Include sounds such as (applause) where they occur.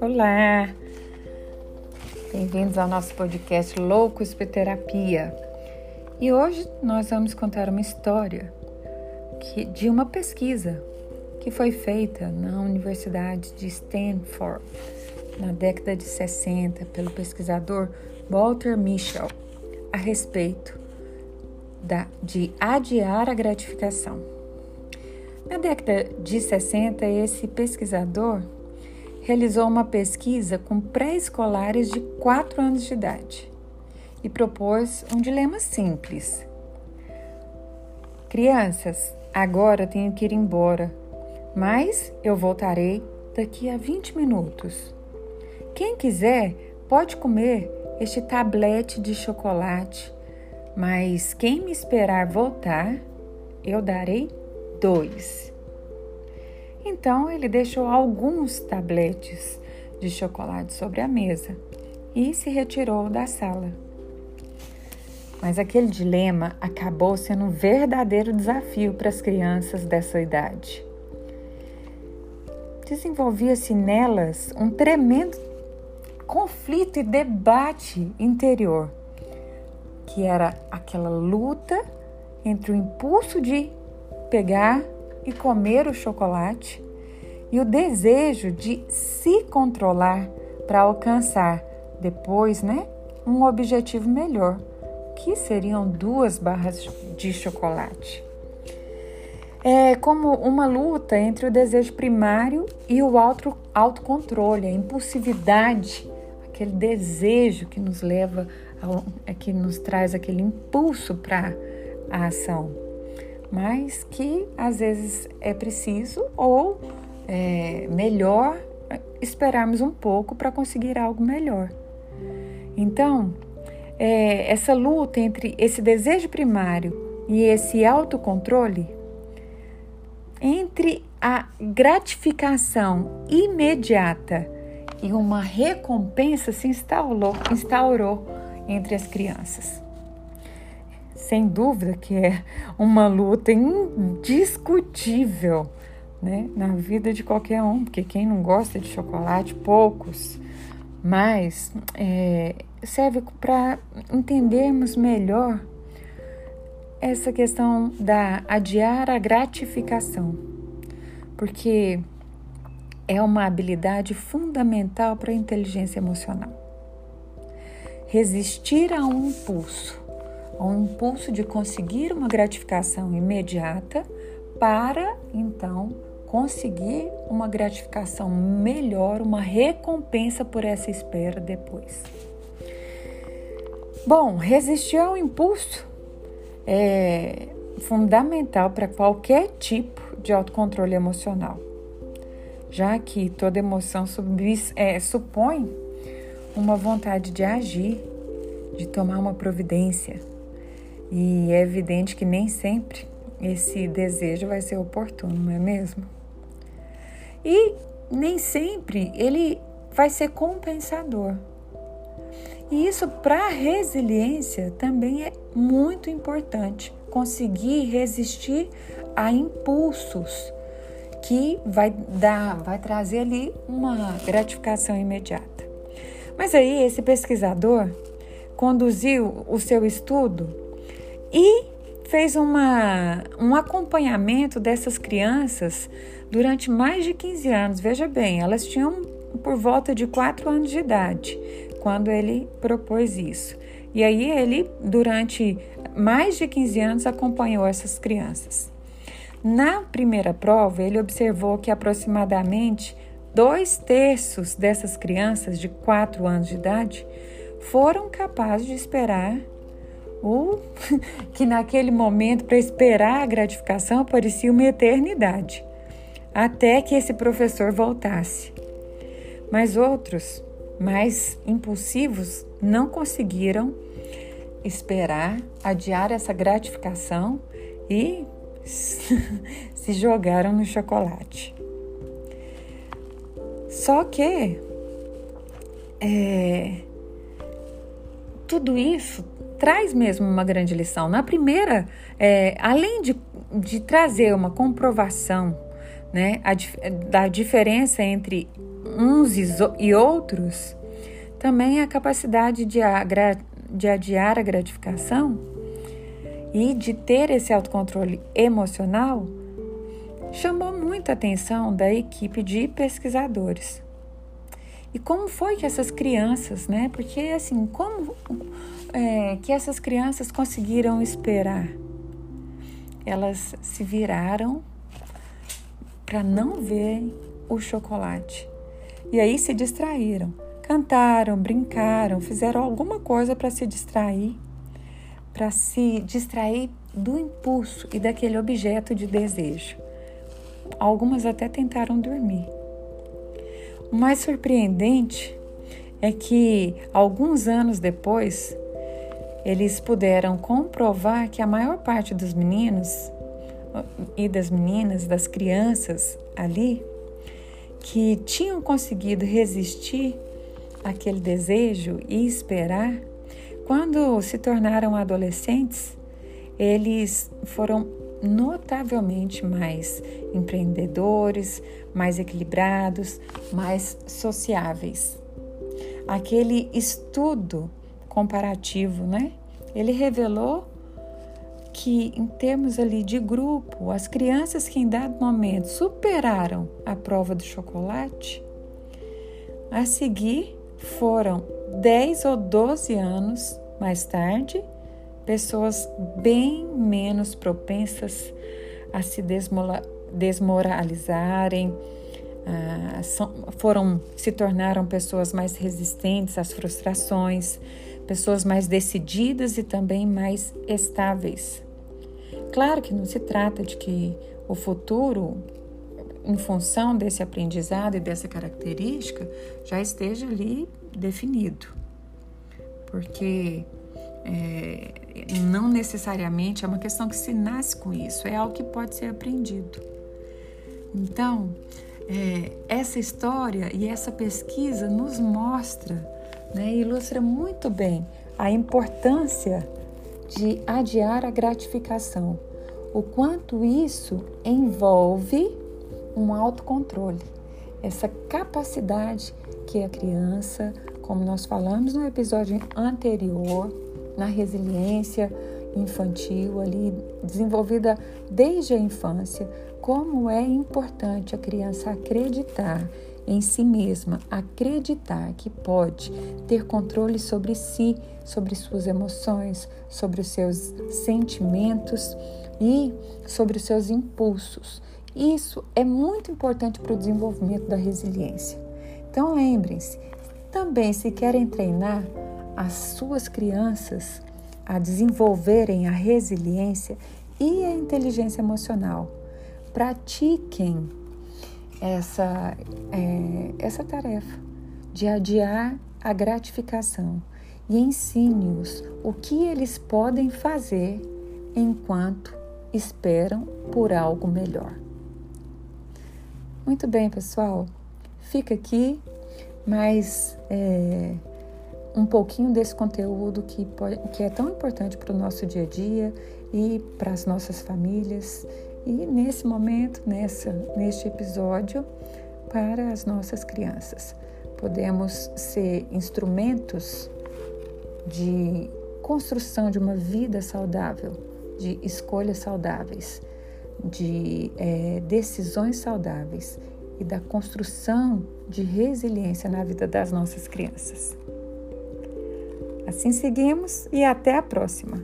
Olá! Bem-vindos ao nosso podcast Louco Terapia. E hoje nós vamos contar uma história que, de uma pesquisa que foi feita na Universidade de Stanford na década de 60 pelo pesquisador Walter Mischel a respeito da, de adiar a gratificação. Na década de 60, esse pesquisador realizou uma pesquisa com pré-escolares de 4 anos de idade e propôs um dilema simples. Crianças, agora tenho que ir embora, mas eu voltarei daqui a 20 minutos. Quem quiser pode comer este tablete de chocolate, mas quem me esperar voltar, eu darei dois. Então ele deixou alguns tabletes de chocolate sobre a mesa e se retirou da sala. Mas aquele dilema acabou sendo um verdadeiro desafio para as crianças dessa idade. Desenvolvia-se nelas um tremendo conflito e debate interior, que era aquela luta entre o impulso de pegar e comer o chocolate e o desejo de se controlar para alcançar depois, né, um objetivo melhor, que seriam duas barras de chocolate. É como uma luta entre o desejo primário e o auto, autocontrole, a impulsividade, aquele desejo que nos leva, que nos traz aquele impulso para a ação mas que às vezes é preciso ou é melhor esperarmos um pouco para conseguir algo melhor. Então, é, essa luta entre esse desejo primário e esse autocontrole, entre a gratificação imediata e uma recompensa se instaurou, instaurou entre as crianças sem dúvida que é uma luta indiscutível né, na vida de qualquer um, porque quem não gosta de chocolate, poucos, mas é, serve para entendermos melhor essa questão da adiar a gratificação, porque é uma habilidade fundamental para a inteligência emocional. Resistir a um impulso ao impulso de conseguir uma gratificação imediata para então conseguir uma gratificação melhor, uma recompensa por essa espera depois. Bom, resistir ao impulso é fundamental para qualquer tipo de autocontrole emocional, já que toda emoção é, supõe uma vontade de agir, de tomar uma providência, e é evidente que nem sempre esse desejo vai ser oportuno, não é mesmo? E nem sempre ele vai ser compensador. E isso para a resiliência também é muito importante, conseguir resistir a impulsos que vai dar, vai trazer ali uma gratificação imediata. Mas aí esse pesquisador conduziu o seu estudo e fez uma, um acompanhamento dessas crianças durante mais de 15 anos. Veja bem, elas tinham por volta de 4 anos de idade quando ele propôs isso. E aí ele, durante mais de 15 anos, acompanhou essas crianças. Na primeira prova, ele observou que aproximadamente dois terços dessas crianças de 4 anos de idade foram capazes de esperar ou (laughs) que naquele momento, para esperar a gratificação, parecia uma eternidade, até que esse professor voltasse. Mas outros, mais impulsivos, não conseguiram esperar, adiar essa gratificação e (laughs) se jogaram no chocolate. Só que é, tudo isso traz mesmo uma grande lição. Na primeira, é, além de de trazer uma comprovação né, a, da diferença entre uns e outros, também a capacidade de, agra, de adiar a gratificação e de ter esse autocontrole emocional chamou muita atenção da equipe de pesquisadores. E como foi que essas crianças, né? Porque assim, como é, que essas crianças conseguiram esperar? Elas se viraram para não ver o chocolate. E aí se distraíram, cantaram, brincaram, fizeram alguma coisa para se distrair, para se distrair do impulso e daquele objeto de desejo. Algumas até tentaram dormir. O mais surpreendente é que, alguns anos depois, eles puderam comprovar que a maior parte dos meninos e das meninas, das crianças ali, que tinham conseguido resistir àquele desejo e esperar, quando se tornaram adolescentes, eles foram notavelmente mais empreendedores, mais equilibrados, mais sociáveis. Aquele estudo comparativo, né? Ele revelou que em termos ali de grupo, as crianças que em dado momento superaram a prova do chocolate, a seguir foram 10 ou 12 anos mais tarde, pessoas bem menos propensas a se desmoralizarem, ah, foram se tornaram pessoas mais resistentes às frustrações, pessoas mais decididas e também mais estáveis. Claro que não se trata de que o futuro, em função desse aprendizado e dessa característica, já esteja ali definido, porque é, não necessariamente é uma questão que se nasce com isso, é algo que pode ser aprendido. Então, é, essa história e essa pesquisa nos mostra, né, ilustra muito bem a importância de adiar a gratificação, o quanto isso envolve um autocontrole, essa capacidade que a criança, como nós falamos no episódio anterior, na resiliência infantil ali desenvolvida desde a infância, como é importante a criança acreditar em si mesma, acreditar que pode ter controle sobre si, sobre suas emoções, sobre os seus sentimentos e sobre os seus impulsos. Isso é muito importante para o desenvolvimento da resiliência. Então lembrem-se, também se querem treinar as suas crianças a desenvolverem a resiliência e a inteligência emocional, pratiquem essa, é, essa tarefa de adiar a gratificação e ensine-os o que eles podem fazer enquanto esperam por algo melhor. Muito bem, pessoal, fica aqui mais é, um pouquinho desse conteúdo que, pode, que é tão importante para o nosso dia a dia e para as nossas famílias e nesse momento, nessa, neste episódio, para as nossas crianças. Podemos ser instrumentos de construção de uma vida saudável, de escolhas saudáveis, de é, decisões saudáveis e da construção de resiliência na vida das nossas crianças. Assim seguimos e até a próxima!